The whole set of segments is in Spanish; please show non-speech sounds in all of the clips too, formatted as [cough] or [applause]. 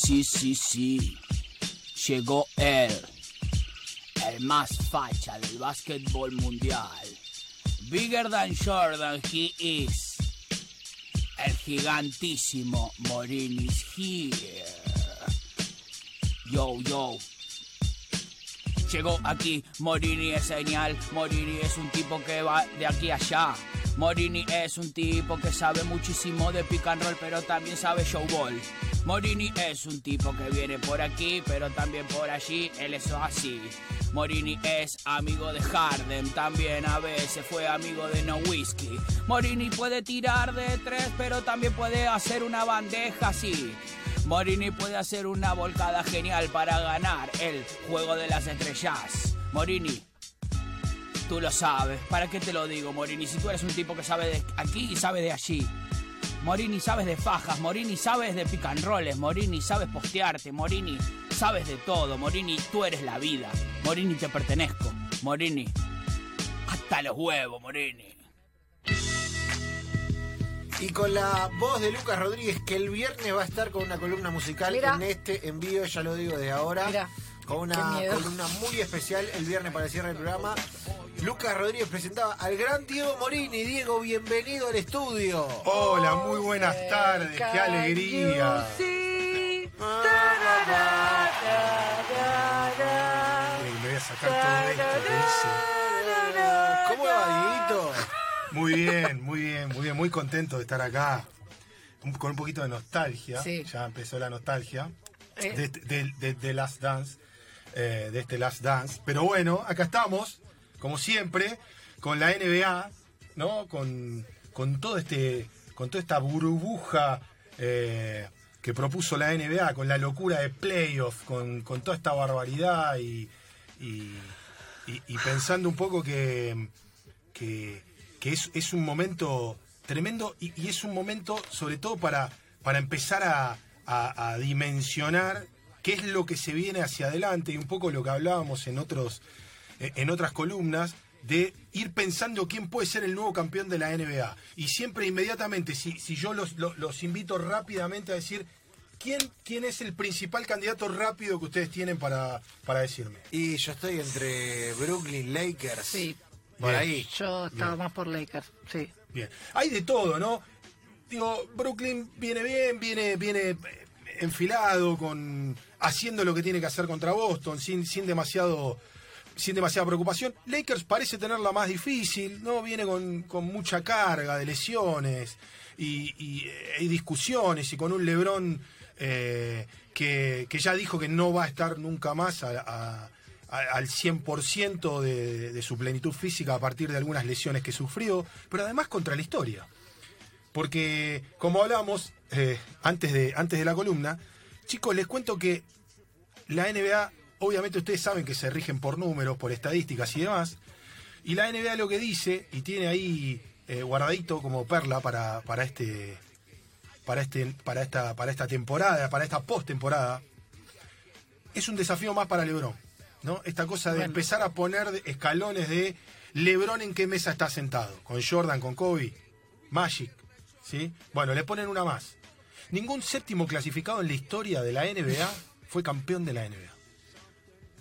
sí, sí, sí. Llegó él. El más facha del básquetbol mundial. Bigger than Jordan he is. El gigantísimo Morini is here. Yo, yo. Llegó aquí, Morini es genial, Morini es un tipo que va de aquí a allá. Morini es un tipo que sabe muchísimo de pick and roll, pero también sabe showball. Morini es un tipo que viene por aquí, pero también por allí, él es así. Morini es amigo de Harden, también a veces fue amigo de No Whiskey. Morini puede tirar de tres, pero también puede hacer una bandeja así. Morini puede hacer una volcada genial para ganar el juego de las estrellas. Morini, tú lo sabes. ¿Para qué te lo digo, Morini? Si tú eres un tipo que sabe de aquí y sabe de allí. Morini sabes de fajas, Morini sabes de rolls, Morini sabes postearte, Morini sabes de todo, Morini tú eres la vida, Morini te pertenezco, Morini hasta los huevos, Morini. Y con la voz de Lucas Rodríguez, que el viernes va a estar con una columna musical Mira. en este envío, ya lo digo de ahora. Mira, con una columna muy especial el viernes para el cierre del programa. Lucas Rodríguez presentaba al gran Diego Morini. Diego, bienvenido al estudio. Hola, muy buenas tardes, qué alegría. Eh, Me voy a sacar todo esto que hice. ¿Cómo va, Dieguito? Muy bien, muy bien, muy bien, muy contento de estar acá. Un- Con un poquito de nostalgia. Sí. Ya empezó la nostalgia. Eh. De, de- de- de Last Dance. eh, de este Last Dance. Pero bueno, acá estamos, como siempre, con la NBA, ¿no? Con, con todo este. con toda esta burbuja eh, que propuso la NBA, con la locura de playoff, con, con toda esta barbaridad y, pensando un poco que, que, es, es un momento tremendo y, es un momento sobre todo para, para empezar a, a- dimensionar qué es lo que se viene hacia adelante y un poco lo que hablábamos en otros en otras columnas de ir pensando quién puede ser el nuevo campeón de la NBA. Y siempre inmediatamente, si, si yo los, los, los invito rápidamente a decir, ¿quién, ¿quién es el principal candidato rápido que ustedes tienen para, para decirme? Y yo estoy entre Brooklyn Lakers. Sí, Por Bien. ahí. yo estaba más por Lakers, sí. Bien. Hay de todo, ¿no? Digo, Brooklyn viene bien, viene, viene eh, enfilado, con haciendo lo que tiene que hacer contra Boston, sin, sin demasiado sin demasiada preocupación. Lakers parece tener la más difícil, ¿no? Viene con, mucha carga de lesiones y, eh, discusiones y con un Lebron eh, que, ya dijo que no va a estar nunca más al 100% de, de su plenitud física a partir de algunas lesiones que sufrió, pero además contra la historia. Porque, como hablamos eh, antes de la columna, chicos, les cuento que la NBA, obviamente ustedes saben que se rigen por números, por estadísticas y demás, y la NBA lo que dice, y tiene ahí eh, guardadito como perla para, para este para este para esta para esta temporada, para esta postemporada, es un desafío más para LeBron, ¿no? Esta cosa de Bueno. empezar a poner escalones de LeBron en qué mesa está sentado, con Jordan, con Kobe, Magic, ¿sí? Bueno, le ponen una más. Ningún séptimo clasificado en la historia de la NBA fue campeón de la NBA.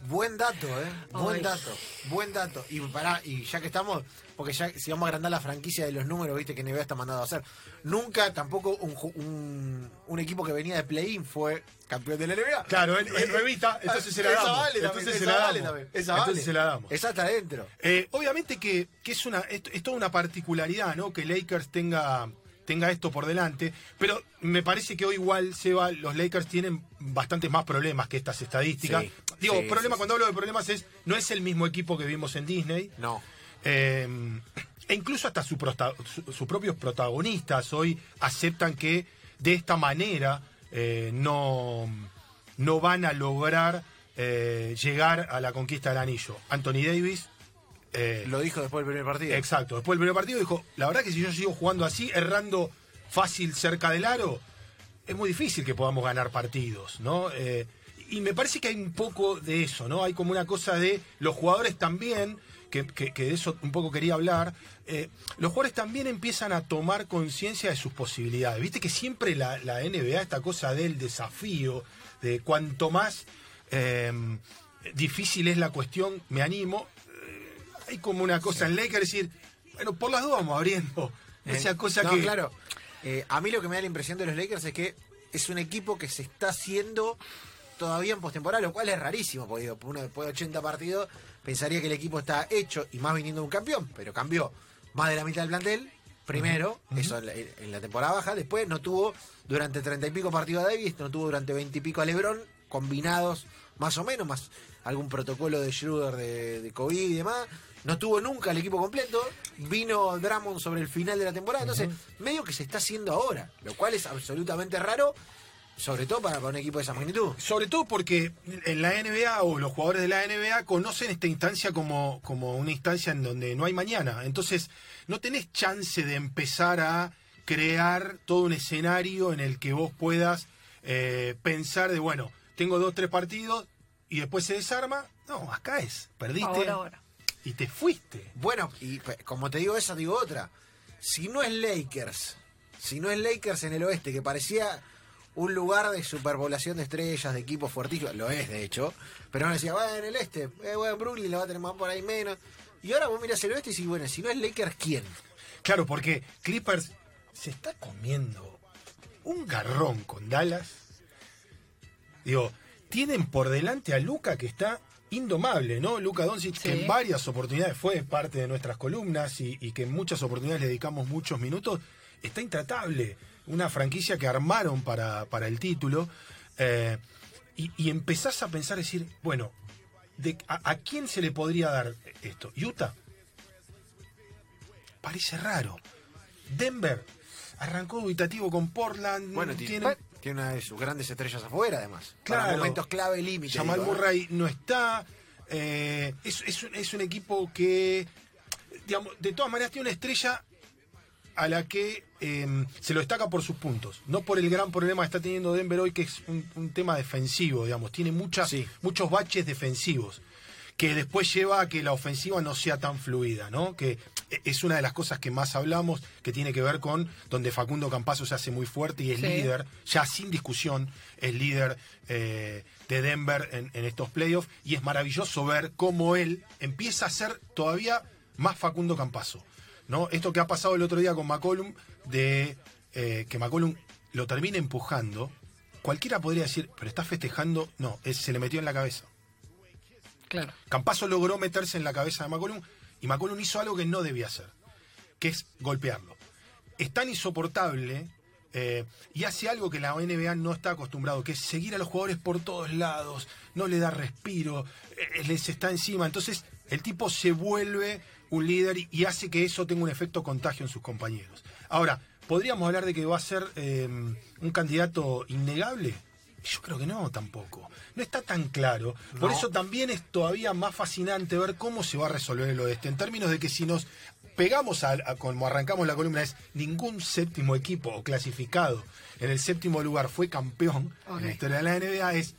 Buen dato, ¿eh? Buen Ay. dato, buen dato. Y pará, y ya que estamos, porque ya si vamos a agrandar la franquicia de los números, viste que NBA está mandado a hacer. Nunca tampoco un, un, un equipo que venía de play-in fue campeón de la NBA. Claro, en, en revista, [laughs] entonces se la Esa damos. vale también, entonces esa se la vale damos. también, esa Entonces vale. se la damos. Esa está adentro. Eh, obviamente que, que es una es, es toda una particularidad, ¿no? Que Lakers tenga tenga esto por delante, pero me parece que hoy igual Seba, los Lakers tienen bastantes más problemas que estas estadísticas. Sí, Digo, sí, problema sí, cuando hablo de problemas es no es el mismo equipo que vimos en Disney. No. Eh, e incluso hasta su prota- su- sus propios protagonistas hoy aceptan que de esta manera eh, no, no van a lograr eh, llegar a la conquista del anillo. Anthony Davis. Eh, Lo dijo después del primer partido. Exacto. Después del primer partido dijo, la verdad que si yo sigo jugando así, errando fácil cerca del aro, es muy difícil que podamos ganar partidos, ¿no? Eh, y me parece que hay un poco de eso, ¿no? Hay como una cosa de los jugadores también, que, que- que de eso un poco quería hablar, eh, los jugadores también empiezan a tomar conciencia de sus posibilidades. Viste que siempre la, la NBA, esta cosa del desafío, de cuanto más eh, difícil es la cuestión, me animo. Hay como una cosa en Lakers decir, bueno, por las dos vamos abriendo. Esa Eh, cosa no, que. claro. Eh, a mí lo que me da la impresión de los Lakers es que es un equipo que se está haciendo todavía en postemporada, lo cual es rarísimo, porque uno después de 80 partidos pensaría que el equipo está hecho y más viniendo de un campeón, pero cambió más de la mitad del plantel. Primero, eso en la, en la temporada baja, después no tuvo durante 30 y pico partidos a Davis, no tuvo durante 20 y pico a Lebron, combinados más o menos, más algún protocolo de Schroeder de, de COVID y demás. No tuvo nunca el equipo completo. Vino Drummond sobre el final de la temporada. Entonces, medio que se está haciendo ahora, lo cual es absolutamente raro, sobre todo para, para un equipo de esa magnitud. Sobre todo porque en la NBA o los jugadores de la NBA conocen esta instancia como, como una instancia en donde no hay mañana. Entonces, no tenés chance de empezar a crear todo un escenario en el que vos puedas eh, pensar de, bueno, tengo dos, tres partidos y después se desarma. No, acá es, perdiste Ahora, ahora. Y te fuiste. Bueno, y como te digo esa, digo otra. Si no es Lakers, si no es Lakers en el oeste, que parecía un lugar de superpoblación de estrellas, de equipos fuertísimos, lo es de hecho, pero uno decía, bueno, en el este, eh, bueno, Brooklyn lo va a tener más por ahí menos. Y ahora vos mirás el oeste y decís, bueno, si no es Lakers, ¿quién? Claro, porque Clippers se está comiendo un garrón con Dallas. Digo, tienen por delante a Luca que está indomable, ¿no? Luca Doncic, que en varias oportunidades fue parte de nuestras columnas y, y que en muchas oportunidades le dedicamos muchos minutos, está intratable. Una franquicia que armaron para, para el título. eh, y, y empezás a pensar, decir, bueno, de, a, a quién se le podría dar esto? ¿Utah? Parece raro. Denver arrancó dubitativo con Portland. Bueno, tiene, tiene, una de sus grandes estrellas afuera, además. Claro. Para momentos clave, límite. Jamal digo, ¿eh? Murray no está. eh, es, es un, es un equipo que, digamos, de todas maneras tiene una estrella a la que eh, se lo destaca por sus puntos, no por el gran problema que está teniendo Denver hoy, que es un, un tema defensivo, digamos, tiene muchas, Sí. muchos baches defensivos, que después lleva a que la ofensiva no sea tan fluida, ¿no? Que es una de las cosas que más hablamos, que tiene que ver con donde Facundo Campazo se hace muy fuerte y es Sí. líder, ya sin discusión, es líder eh, de Denver en, en estos playoffs, y es maravilloso ver cómo él empieza a ser todavía más Facundo Campazo. ¿no? Esto que ha pasado el otro día con McCollum, de eh, que McCollum lo termina empujando, cualquiera podría decir, pero está festejando, no, es- se le metió en la cabeza. Claro. Campazo logró meterse en la cabeza de McCollum y McCollum hizo algo que no debía hacer, que es golpearlo. Es tan insoportable eh, y hace algo que la NBA no está acostumbrado, que es seguir a los jugadores por todos lados, no le da respiro, eh, les está encima. Entonces el tipo se vuelve un líder y, hace que eso tenga un efecto contagio en sus compañeros. Ahora, ¿podríamos hablar de que va a ser eh, un candidato innegable? Yo creo que no, tampoco. No está tan claro. Por eso también es todavía más fascinante ver cómo se va a resolver el oeste, en términos de que si nos pegamos a, a- como arrancamos la columna, es ningún séptimo equipo o clasificado en el séptimo lugar fue campeón en la historia de la NBA, es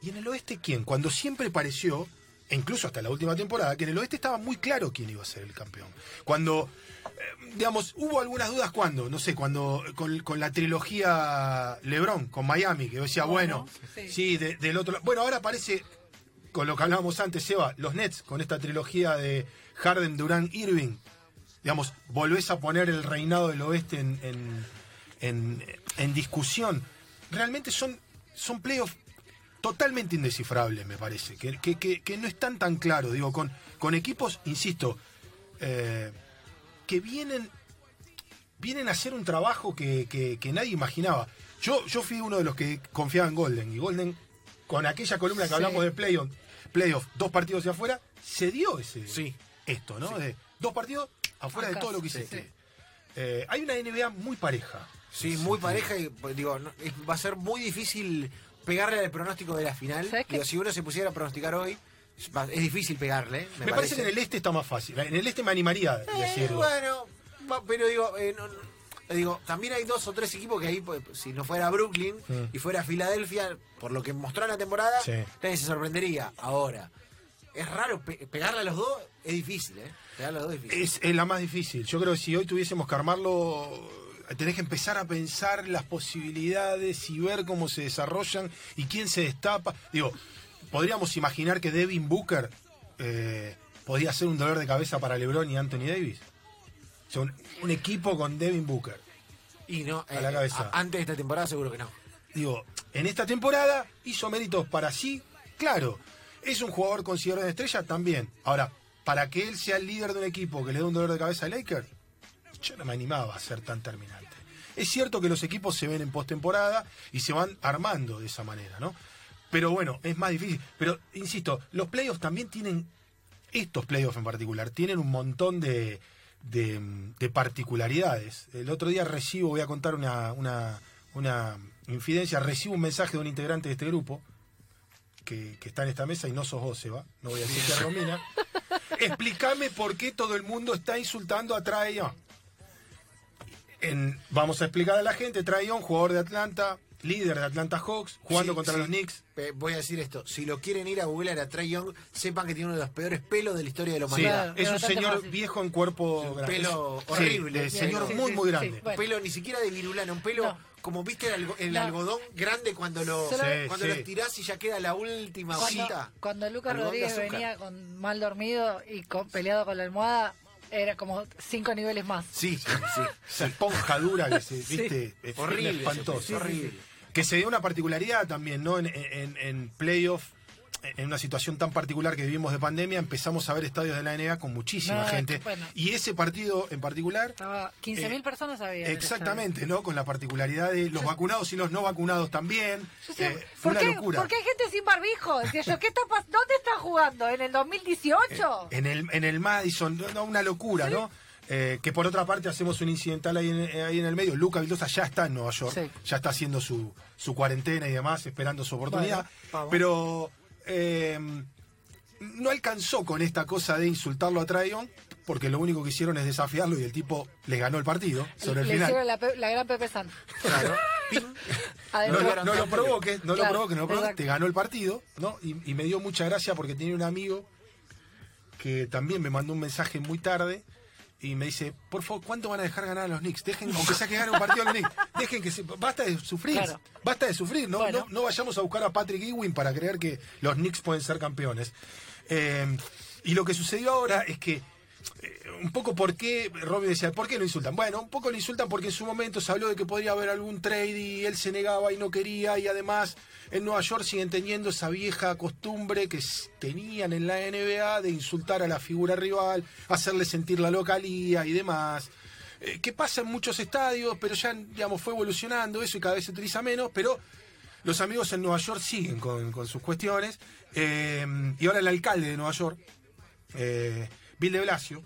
¿y en el oeste quién? Cuando siempre pareció, e incluso hasta la última temporada, que en el oeste estaba muy claro quién iba a ser el campeón. Cuando, eh, digamos, hubo algunas dudas cuando, no sé, cuando con, con la trilogía LeBron, con Miami, que decía, bueno, Sí. sí, de- del otro lado. Bueno, ahora parece, con lo que hablábamos antes, Seba, los Nets, con esta trilogía de Harden, Durant, Irving, digamos, volvés a poner el reinado del oeste en, en, en- en discusión. Realmente son, son playoffs totalmente indescifrables, me parece, que, que- que- que no están tan claros, digo, con, con equipos, insisto, eh, que vienen, vienen a hacer un trabajo que, que- que nadie imaginaba. Yo, yo fui uno de los que confiaba en Golden, y Golden, con aquella columna que Sí. hablamos de playoff, playoff, dos partidos de afuera, se dio ese Sí. esto, ¿no? De dos partidos afuera de todo lo que hiciste. sí. Eh, hay una NBA muy pareja. Sí, muy pareja y pues, digo, no- va a ser muy difícil pegarle al pronóstico de la final. Digo, si uno se pusiera a pronosticar hoy, es, difícil pegarle. Me, Me, parece que en el este está más fácil. En el este me animaría a Eh, decirlo. bueno, pero digo, eh, no- Digo, también hay dos o tres equipos que ahí, pues, si no fuera Brooklyn Mm. y fuera Filadelfia, por lo que mostró en la temporada, Sí. nadie se sorprendería. Ahora, es raro, pe- pegarle a los dos es difícil, ¿eh? Pegarle a los dos es difícil. Es, es la más difícil. Yo creo que si hoy tuviésemos que armarlo, tenés que empezar a pensar las posibilidades y ver cómo se desarrollan y quién se destapa. Digo, podríamos imaginar que Devin Booker eh, podía ser un dolor de cabeza para LeBron y Anthony Davis. O sea, un, un equipo con Devin Booker. Y no, a la cabeza. a- antes de esta temporada seguro que no. Digo, en esta temporada hizo méritos para sí, claro. Es un jugador considerado una estrella también. Ahora, para que él sea el líder de un equipo que le dé un dolor de cabeza a Lakers, yo no me animaba a ser tan terminante. Es cierto que los equipos se ven en postemporada y se van armando de esa manera, ¿no? Pero bueno, es más difícil. Pero, insisto, los playoffs también tienen, estos playoffs en particular, tienen un montón de, de, de particularidades. El otro día recibo, voy a contar una, una, una infidencia, recibo un mensaje de un integrante de este grupo, que, que está en esta mesa y no sos vos, Seba, no voy a decir que Romina. [laughs] Explícame por qué todo el mundo está insultando a Trae Young. En- vamos a explicar a la gente, Trae jugador de Atlanta, líder de Atlanta Hawks, jugando Sí, contra sí. los Knicks. Eh, Voy a decir esto, si lo quieren ir a googlear a Trey Young, sepan que tiene uno de los peores pelos de la historia de la humanidad. Es un señor fácil. viejo en cuerpo Un grande. pelo horrible. señor sí, muy, sí, muy sí, grande. bueno. Un pelo ni siquiera de virulana, un pelo No. como viste el, algo- el No. algodón grande cuando lo, cuando sí. lo estirás y ya queda la última Cuando, hojita. cuando Lucas Rodríguez venía con mal dormido y con- peleado con la almohada, era como cinco niveles más. Sí, sí, sí. Esa esponja dura que se, viste, es Horrible. espantoso. horrible. Que se dio una particularidad también, ¿no? En, en, en playoff, en una situación tan particular que vivimos de pandemia, empezamos a ver estadios de la NBA con muchísima No, gente. bueno. Y ese partido en particular, Estaba 15.000 Eh, personas había. exactamente, ¿no? Con la particularidad de los vacunados y los no vacunados también. Yo Eh, ¿por, una qué, locura. por qué hay gente sin barbijo? Decía yo, ¿qué está ¿dónde está jugando? ¿En el 2018? En el, en el Madison, no, una locura, ¿no? Eh, que por otra parte hacemos un incidental ahí en, ahí en el medio. Luca Vildosa ya está en Nueva York, Sí. ya está haciendo su, su cuarentena y demás, esperando su oportunidad. Bueno, pero eh, no alcanzó con esta cosa de insultarlo a Trayon, porque lo único que hicieron es desafiarlo y el tipo les ganó el partido sobre el Le final. hicieron la, pe- la gran Pepe San. Claro. No, lo- no lo provoques, no lo provoques, no lo provoques, te ganó el partido, ¿no? Y, y me dio mucha gracia porque tenía un amigo que también me mandó un mensaje muy tarde y me dice, por favor, ¿cuánto van a dejar ganar a los Knicks? Dejen, aunque sea que gane un partido a los Knicks, dejen que se, basta de sufrir, Claro. basta de sufrir, no, Bueno. no, no vayamos a buscar a Patrick Ewing para creer que los Knicks pueden ser campeones. Eh, y lo que sucedió ahora es que un poco por qué, Robbie decía, ¿por qué lo insultan? Bueno, un poco lo insultan porque en su momento se habló de que podría haber algún trade y él se negaba y no quería y además en Nueva York siguen teniendo esa vieja costumbre que tenían en la NBA de insultar a la figura rival, hacerle sentir la localía y demás. Eh, que pasa en muchos estadios, pero ya, digamos, fue evolucionando eso y cada vez se utiliza menos, pero los amigos en Nueva York siguen con, sus cuestiones. Eh, y ahora el alcalde de Nueva York, eh, Bill de Blasio,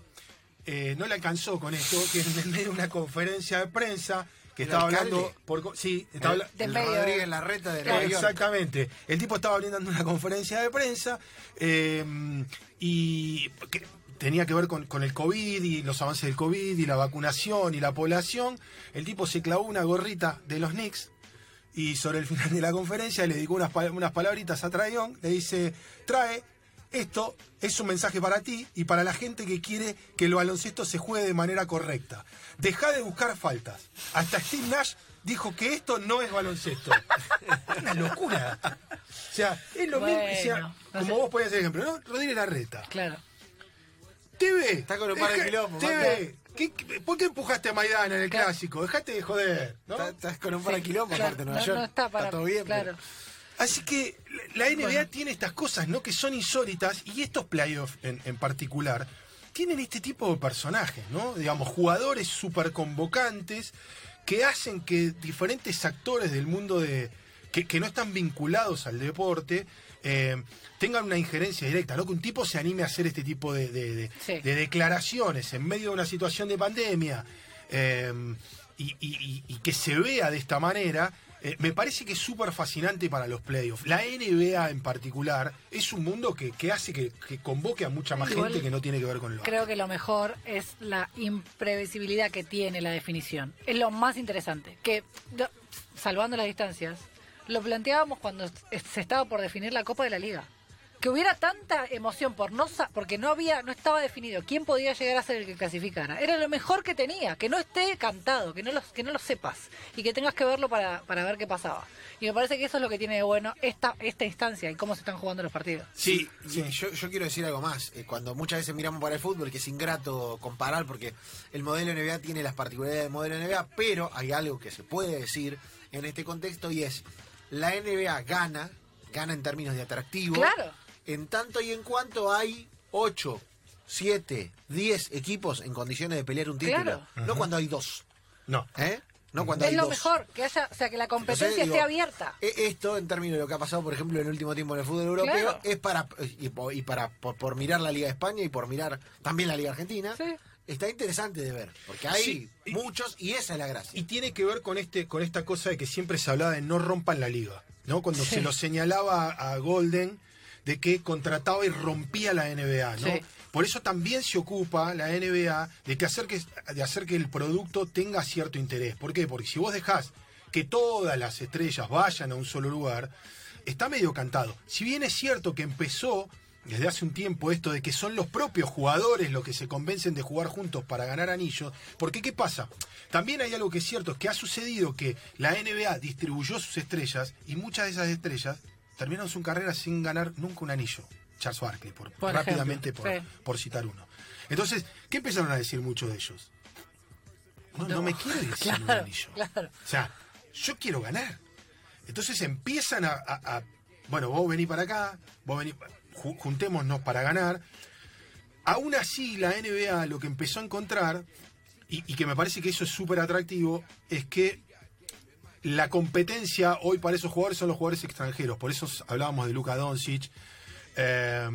eh, no le alcanzó con esto, que en medio de una conferencia de prensa que ¿El estaba alcalde? hablando por sí, estaba El medio. Rodríguez Larreta de Claro. Exactamente. El tipo estaba brindando una conferencia de prensa eh, y que tenía que ver con, con el COVID y los avances del COVID y la vacunación y la población. El tipo se clavó una gorrita de los Knicks y sobre el final de la conferencia le dedicó unas, unas palabritas a Traión. Le dice, trae, esto es un mensaje para ti y para la gente que quiere que el baloncesto se juegue de manera correcta. Deja de buscar faltas. Hasta Steve Nash dijo que esto no es baloncesto. [laughs] Una locura. O sea, es lo mismo. o sea, no como sé. vos podías hacer ejemplo, ¿no? Rodríguez Larreta. Claro. TV. Está con un par de quilombos, TV. ¿Qué- qué- ¿Por qué empujaste a Maidana en el Claro. clásico? Dejate de joder. ¿no? Está- Estás con un par de kilómetros Claro, aparte de Nueva no, York. no está para. todo bien. claro. pero- Así que la NBA Bueno. tiene estas cosas, ¿no? Que son insólitas y estos playoffs en, en particular tienen este tipo de personajes, ¿no? Digamos, jugadores súper convocantes que hacen que diferentes actores del mundo de. que, que no están vinculados al deporte. eh, tengan una injerencia directa, ¿no? Que un tipo se anime a hacer este tipo de, de- de- Sí. de declaraciones en medio de una situación de pandemia eh, y, y- y- y que se vea de esta manera, Eh, me parece que es súper fascinante para los playoffs. La NBA en particular es un mundo que, que hace que, que convoque a mucha más Igual gente que no tiene que ver con el Creo que lo mejor es la imprevisibilidad que tiene la definición. Es lo más interesante. Que, do- salvando las distancias, lo planteábamos cuando se estaba por definir la Copa de la Liga. Que hubiera tanta emoción por no porque no había no estaba definido quién podía llegar a ser el que clasificara. Era lo mejor que tenía, que no esté cantado, que no lo, que no lo sepas y que tengas que verlo para, para ver qué pasaba. Y me parece que eso es lo que tiene de bueno esta esta instancia y cómo se están jugando los partidos. Sí, Sí. yo quiero decir algo más. Eh, Cuando muchas veces miramos para el fútbol, que es ingrato comparar porque el modelo NBA tiene las particularidades del modelo NBA, pero hay algo que se puede decir en este contexto y es la NBA gana, gana en términos de atractivo, Claro. En tanto y en cuanto hay 8, 7, 10 equipos en condiciones de pelear un título. Claro. No cuando hay dos, No. ¿eh? No cuando Es hay lo dos. mejor, que haya, o sea, que la competencia Entonces, digo, esté abierta. e- Esto, en términos de lo que ha pasado, por ejemplo, en el último tiempo en el fútbol europeo, Claro. es para, y, para por, por mirar la Liga de España y por mirar también la Liga Argentina, Sí. está interesante de ver, porque hay Sí, y- muchos y esa es la gracia. Y tiene que ver con este con esta cosa de que siempre se hablaba de no rompan la liga, ¿no? Cuando Sí. se lo señalaba a Golden de que contrataba y rompía la NBA, ¿no? Sí. Por eso también se ocupa la NBA de que hacer que de hacer que el producto tenga cierto interés. ¿Por qué? Porque si vos dejás que todas las estrellas vayan a un solo lugar, está medio cantado. Si bien es cierto que empezó desde hace un tiempo esto de que son los propios jugadores los que se convencen de jugar juntos para ganar anillos, porque ¿qué pasa? También hay algo que es cierto, es que ha sucedido que la NBA distribuyó sus estrellas y muchas de esas estrellas terminaron su carrera sin ganar nunca un anillo. Charles Barkley, por, Por rápidamente por, sí. por citar uno. Entonces, ¿qué empezaron a decir muchos de ellos? No, no, No. me quiero [laughs] ir sin un anillo. claro. O sea, yo quiero ganar. Entonces empiezan a, a- a- bueno, vos venís para acá, vos venís, ju- juntémonos para ganar. Aún así, la NBA lo que empezó a encontrar, y, y que me parece que eso es súper atractivo, es que la competencia hoy para esos jugadores son los jugadores extranjeros. Por eso hablábamos de Luka Doncic, eh,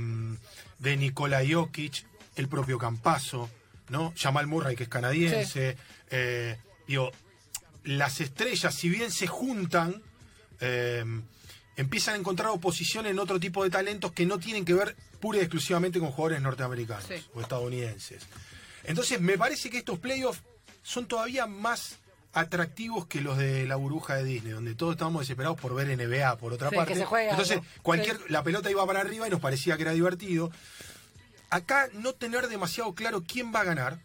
de Nikola Jokic, el propio Campazo, ¿no? Jamal Murray, que es canadiense. eh, digo, las estrellas, si bien se juntan, eh, empiezan a encontrar oposición en otro tipo de talentos que no tienen que ver pura y exclusivamente con jugadores norteamericanos Sí. o estadounidenses. Entonces, me parece que estos playoffs son todavía más atractivos que los de la burbuja de Disney, donde todos estábamos desesperados por ver NBA, por otra Sí, parte. que se juegue Entonces, cualquier, Sí. la pelota iba para arriba y nos parecía que era divertido. Acá no tener demasiado claro quién va a ganar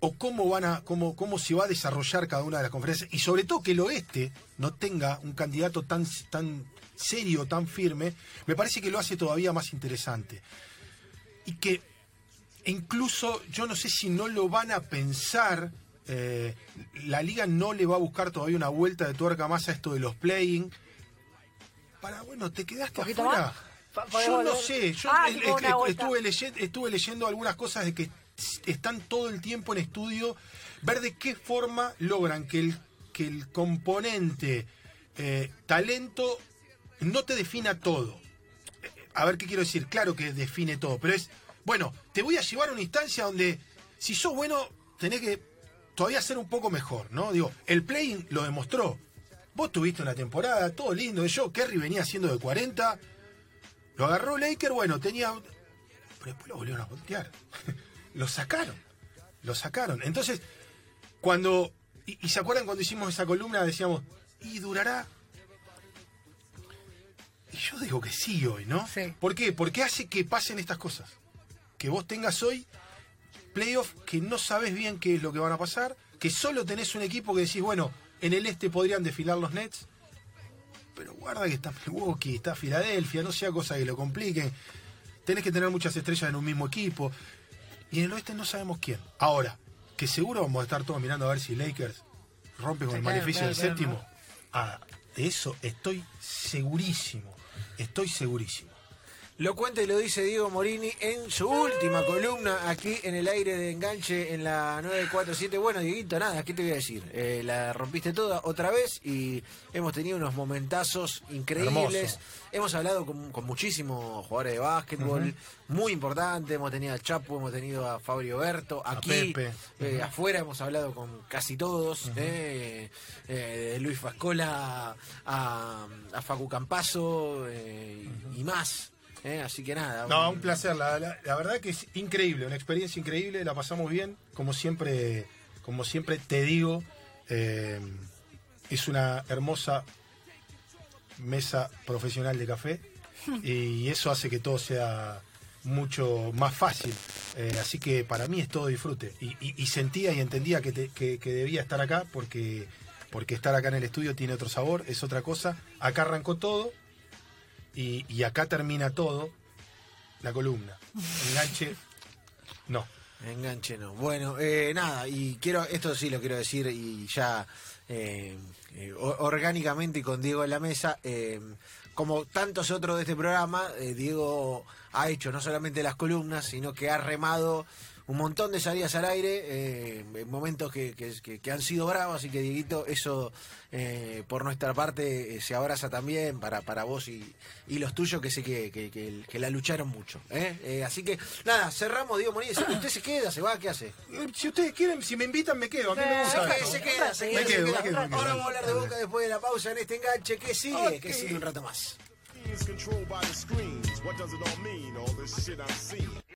o cómo van a cómo, cómo se va a desarrollar cada una de las conferencias y sobre todo que el oeste no tenga un candidato tan tan serio, tan firme, me parece que lo hace todavía más interesante. Y que incluso yo no sé si no lo van a pensar eh, la liga no le va a buscar todavía una vuelta de tuerca más a esto de los playing. Para bueno te quedaste ¿Un poquito afuera? Pa- yo no sé yo Ah, el- el- estuve, leyendo, estuve leyendo algunas cosas de que están todo el tiempo en estudio ver de qué forma logran que el que el componente eh, talento no te defina todo. A ver qué quiero decir, claro que define todo, pero es, bueno, te voy a llevar a una instancia donde si sos bueno, tenés que todavía ser un poco mejor, ¿no? Digo, el playing lo demostró. Vos tuviste una temporada, todo lindo, yo, Kerry venía haciendo de 40, lo agarró Laker, bueno, tenía... Pero después lo volvieron a voltear. [laughs] lo sacaron, lo sacaron. Entonces, cuando... Y, y se acuerdan cuando hicimos esa columna, decíamos, y durará y yo digo que sí hoy, ¿no? Sí. ¿Por qué? Porque hace que pasen estas cosas. Que vos tengas hoy playoff que no sabes bien qué es lo que van a pasar, que solo tenés un equipo que decís, bueno, en el este podrían desfilar los Nets, pero guarda que está Milwaukee, está Filadelfia, no sea cosa que lo compliquen. Tenés que tener muchas estrellas en un mismo equipo. Y en el oeste no sabemos quién. Ahora, que seguro vamos a estar todos mirando a ver si Lakers rompe con el maleficio del séptimo. Ah, de eso estoy segurísimo. Estoy segurísimo. Lo cuenta y lo dice Diego Morini en su última columna aquí en el aire de enganche en la 947. Bueno, Dieguito, nada, ¿qué te voy a decir? Eh, la rompiste toda otra vez y hemos tenido unos momentazos increíbles. Hermoso. Hemos hablado con, con muchísimos jugadores de básquetbol, muy importante. Hemos tenido al Chapo, hemos tenido a Fabio Berto. A Aquí, eh, afuera hemos hablado con casi todos. eh, eh, de Luis Fascola a, a Facu Campazo eh, y más. Eh, así que nada. No, un placer. La, la- la verdad que es increíble, una experiencia increíble. La pasamos bien, como siempre, como siempre te digo. eh, es una hermosa mesa profesional de café [laughs] y eso hace que todo sea mucho más fácil. Eh, así que para mí es todo disfrute. Y, y- y sentía y entendía que, te- que- que debía estar acá porque, porque estar acá en el estudio tiene otro sabor, es otra cosa. Acá arrancó todo y, y acá termina todo la columna. Enganche, no. Enganche no. Bueno, eh, nada, y quiero, esto sí lo quiero decir y ya eh, eh, orgánicamente y con Diego en la mesa, eh, como tantos otros de este programa, eh, Diego ha hecho no solamente las columnas, sino que ha remado un montón de salidas al aire, eh, en momentos que, que- que- que han sido bravos, así que Dieguito, eso eh, por nuestra parte eh, se abraza también para, para vos y, y los tuyos que sé que, que- que- que la lucharon mucho. ¿eh? Eh, así que nada, cerramos, Diego Morini, ¿usted se queda, se va, qué hace? Si ustedes quieren, si me invitan, me quedo. A mí me Se gusta. se queda, se queda, Me se quedo, queda. me quedo, me quedo. Ahora vamos a hablar de Boca después de la pausa en este enganche. ¿Qué sigue? Que Ok. sigue un rato más.